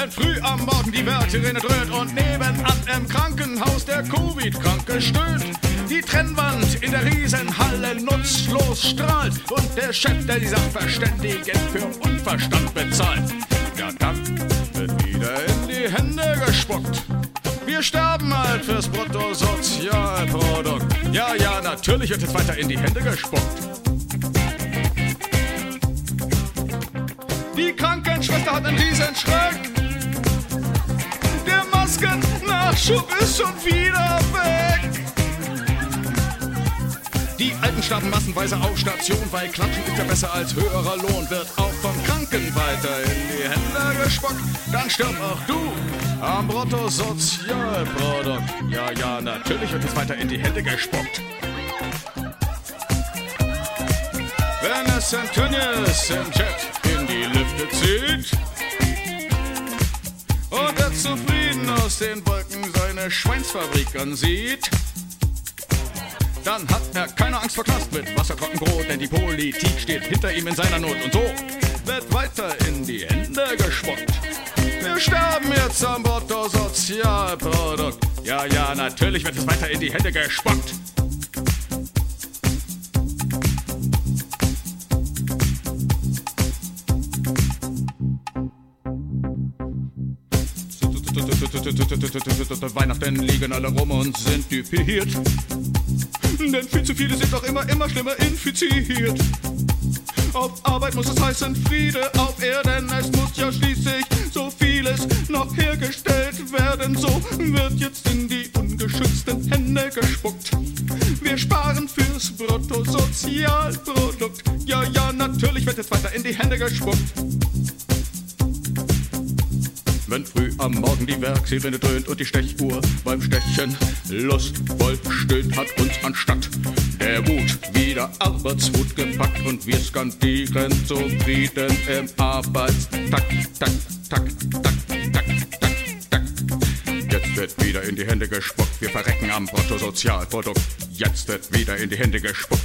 Wenn früh am Morgen die Wärterin dröhnt und nebenan im Krankenhaus der Covid-Kranke stöhnt. Die Trennwand in der Riesenhalle nutzlos strahlt und der Chef, der die Sachverständigen für Unverstand bezahlt. Ja, dann wird wieder in die Hände gespuckt. Wir sterben halt fürs Bruttosozialprodukt. Ja, ja, natürlich wird es weiter in die Hände gespuckt. Die Krankenschwester hat einen Riesenschreck. Der Maskennachschub ist schon wieder weg. Die Alten starben massenweise auf Station, weil Klatschen ist ja besser als höherer Lohn. Wird auch vom Kranken weiter in die Hände gespuckt. Dann stirb auch du am Bruttosozialprodukt. Ja, ja, natürlich wird es weiter in die Hände gespuckt. Wenn es Antonius im Chat in die Lüfte zieht und er zufrieden aus den Wolken seine Schweinsfabrik ansieht, dann hat er keine Angst vor Knast mit Wassertrockenbrot, denn die Politik steht hinter ihm in seiner Not. Und so wird weiter in die Hände gespuckt. Wir sterben jetzt am Bruttosozialprodukt. Ja, ja, natürlich wird es weiter in die Hände gespuckt. Weihnachten liegen alle rum und sind düpiert. Denn viel zu viele sind doch immer, immer schlimmer infiziert. Auf Arbeit muss es heißen Friede auf Erden. Es muss ja schließlich so vieles noch hergestellt werden. So wird jetzt in die ungeschützten Hände gespuckt. Wir sparen fürs Bruttosozialprodukt. Ja, ja, natürlich wird jetzt weiter in die Hände gespuckt. Wenn früh am Morgen die Werksirene dröhnt und die Stechuhr beim Stechen lustvoll stöhnt, hat uns anstatt der Wut wieder Arbeitswut gepackt und wir skandieren zufrieden im Arbeitstakt, tak, tak, tak, tak, tak, tak. Jetzt wird wieder in die Hände gespuckt, wir verrecken am Bruttosozialprodukt. Jetzt wird wieder in die Hände gespuckt.